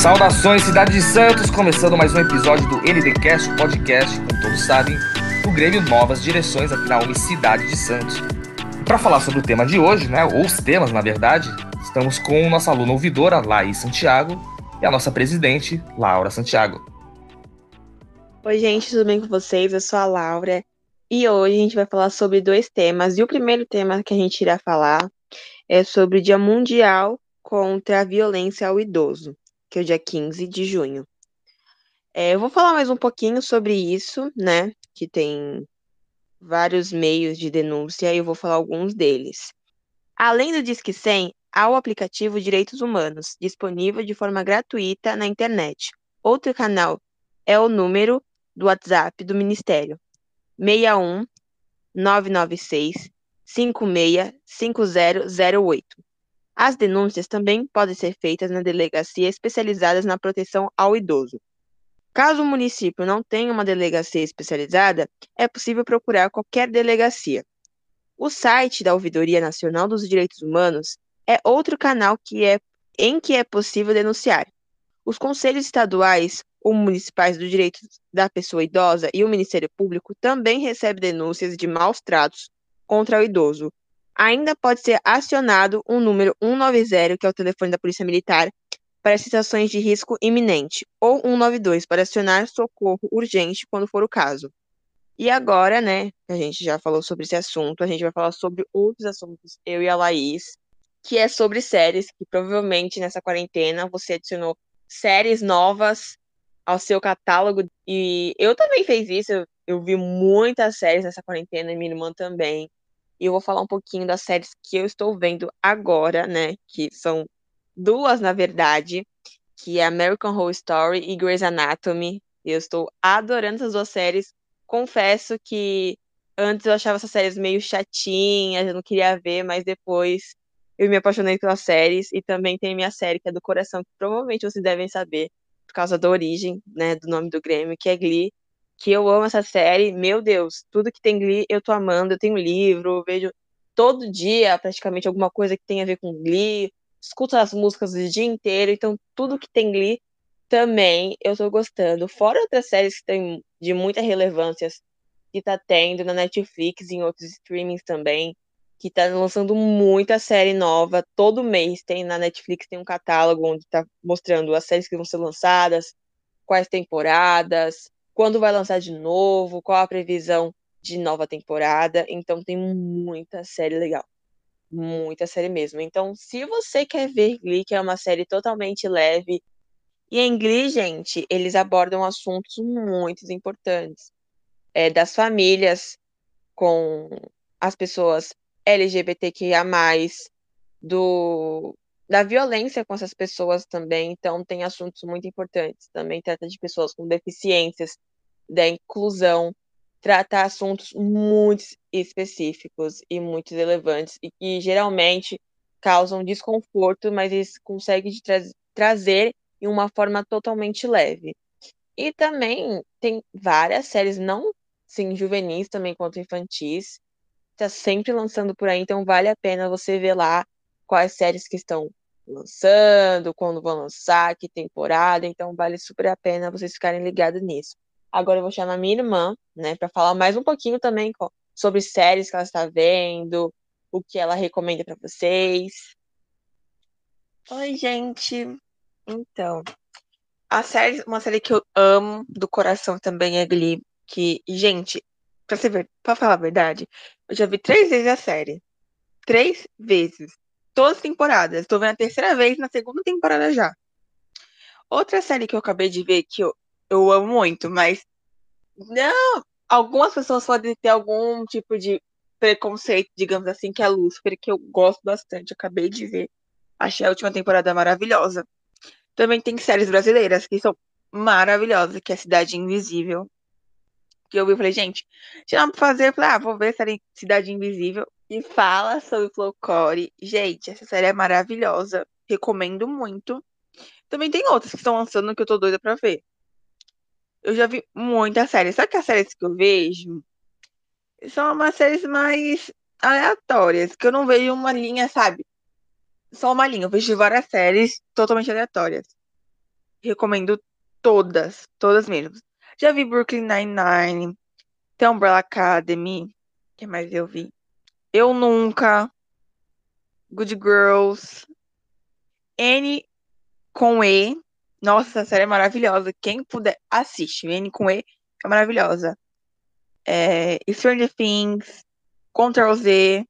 Saudações, cidade de Santos, começando mais um episódio do NDcast, podcast, como todos sabem, do Grêmio Novas Direções aqui na Cidade de Santos. Para falar sobre o tema de hoje, né, ou os temas na verdade, estamos com nossa aluna ouvidora, Laís Santiago, e a nossa presidente, Laura Santiago. Oi, gente, tudo bem com vocês? Eu sou a Laura e hoje a gente vai falar sobre dois temas. E o primeiro tema que a gente irá falar é sobre o Dia Mundial contra a Violência ao Idoso que é o dia 15 de junho. É, eu vou falar mais um pouquinho sobre isso, né? Que tem vários meios de denúncia e eu vou falar alguns deles. Além do Disque 100, há o aplicativo Direitos Humanos, disponível de forma gratuita na internet. Outro canal é o número do WhatsApp do Ministério, 61 996 56 5008. As denúncias também podem ser feitas na delegacia especializadas na proteção ao idoso. Caso o município não tenha uma delegacia especializada, é possível procurar qualquer delegacia. O site da Ouvidoria Nacional dos Direitos Humanos é outro canal que é, em que é possível denunciar. Os conselhos estaduais ou municipais do direito da pessoa idosa e o Ministério Público também recebem denúncias de maus tratos contra o idoso, ainda pode ser acionado o um número 190, que é o telefone da Polícia Militar, para situações de risco iminente, ou 192 para acionar socorro urgente quando for o caso. E agora, né, a gente já falou sobre esse assunto, a gente vai falar sobre outros assuntos, eu e a Laís, que é sobre séries, que provavelmente nessa quarentena você adicionou séries novas ao seu catálogo. E eu também fiz isso, eu, eu vi muitas séries nessa quarentena, minha irmã também. E eu vou falar um pouquinho das séries que eu estou vendo agora, né? Que são duas, na verdade, que é American Horror Story e Grey's Anatomy. Eu estou adorando essas duas séries. Confesso que antes eu achava essas séries meio chatinhas, eu não queria ver, mas depois eu me apaixonei pelas séries. E também tem minha série, que é do coração, que provavelmente vocês devem saber, por causa da origem, né, do nome do Grêmio, que é Glee que eu amo essa série. Meu Deus, tudo que tem Glee eu tô amando. Eu tenho livro, eu vejo todo dia praticamente alguma coisa que tem a ver com Glee. Escuto as músicas o dia inteiro, então tudo que tem Glee também eu tô gostando. Fora outras séries que tem de muita relevância que tá tendo na Netflix e em outros streamings também, que tá lançando muita série nova. Todo mês tem na Netflix tem um catálogo onde tá mostrando as séries que vão ser lançadas, quais temporadas, quando vai lançar de novo, qual a previsão de nova temporada. Então tem muita série legal. Muita série mesmo. Então, se você quer ver Glee, que é uma série totalmente leve, e em Glee, gente, eles abordam assuntos muito importantes. É, das famílias com as pessoas LGBTQIA, do, da violência com essas pessoas também. Então, tem assuntos muito importantes. Também trata de pessoas com deficiências, da inclusão, tratar assuntos muito específicos e muito relevantes e que geralmente causam desconforto, mas eles conseguem tra trazer em uma forma totalmente leve. E também tem várias séries, não sim juvenis também quanto infantis, está sempre lançando por aí, então vale a pena você ver lá quais séries que estão lançando, quando vão lançar, que temporada, então vale super a pena vocês ficarem ligados nisso. Agora eu vou chamar minha irmã, né, para falar mais um pouquinho também sobre séries que ela está vendo, o que ela recomenda para vocês. Oi, gente. Então, a série, uma série que eu amo do coração também é Glee, que, gente, você ver, pra falar a verdade, eu já vi três vezes a série. Três vezes. Todas as temporadas. Tô vendo a terceira vez na segunda temporada já. Outra série que eu acabei de ver que eu eu amo muito, mas não, algumas pessoas podem ter algum tipo de preconceito, digamos assim, que é Lucifer, que eu gosto bastante, acabei de ver. Achei a última temporada maravilhosa. Também tem séries brasileiras que são maravilhosas, que é Cidade Invisível. Que eu vi e falei, gente, não pra fazer, eu falei, ah, vou ver série Cidade Invisível. E fala sobre folclore. Gente, essa série é maravilhosa. Recomendo muito. Também tem outras que estão lançando que eu tô doida pra ver eu já vi muitas séries. Só que as séries que eu vejo são umas séries mais aleatórias, que eu não vejo uma linha, sabe? Só uma linha. Eu vejo várias séries totalmente aleatórias. recomendo todas, todas mesmo. Já vi Brooklyn Nine-Nine, tem Umbrella Academy, que mais eu vi? Eu Nunca, Good Girls, N com E. Nossa, essa série é maravilhosa. Quem puder, assiste. N com E é maravilhosa. É, Stranger Things, Ctrl Z.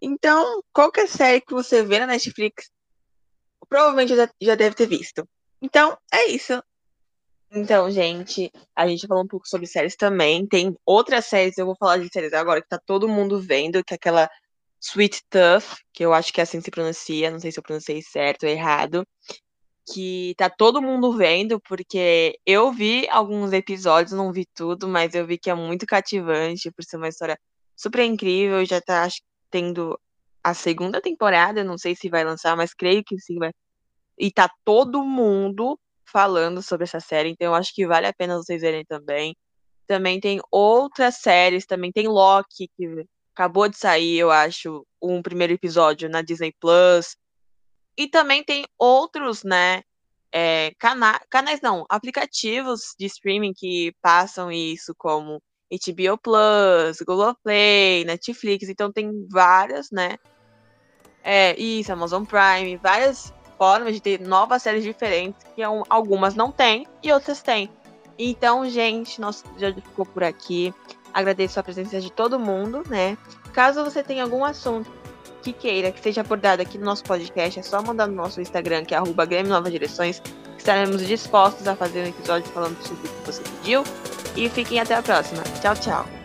Então, qualquer série que você vê na Netflix, provavelmente já, já deve ter visto. Então, é isso. Então, gente, a gente falou um pouco sobre séries também. Tem outras séries, eu vou falar de séries agora que tá todo mundo vendo, que é aquela Sweet Tough, que eu acho que é assim que se pronuncia, não sei se eu pronunciei certo ou errado, que tá todo mundo vendo, porque eu vi alguns episódios, não vi tudo, mas eu vi que é muito cativante, por ser uma história super incrível, já tá tendo a segunda temporada, não sei se vai lançar, mas creio que sim vai. E tá todo mundo falando sobre essa série, então eu acho que vale a pena vocês verem também. Também tem outras séries, também tem Loki, que acabou de sair, eu acho, um primeiro episódio na Disney Plus. E também tem outros, né? É, cana canais não, aplicativos de streaming que passam isso, como HBO Plus, Google Play, Netflix, então tem várias, né? É, isso, Amazon Prime, várias formas de ter novas séries diferentes, que algumas não tem e outras têm. Então, gente, nosso já ficou por aqui. Agradeço a presença de todo mundo, né? Caso você tenha algum assunto que queira que seja abordado aqui no nosso podcast, é só mandar no nosso Instagram, que é arroba Grêmio Novas Direções. Estaremos dispostos a fazer um episódio falando sobre o que você pediu. E fiquem até a próxima. Tchau, tchau.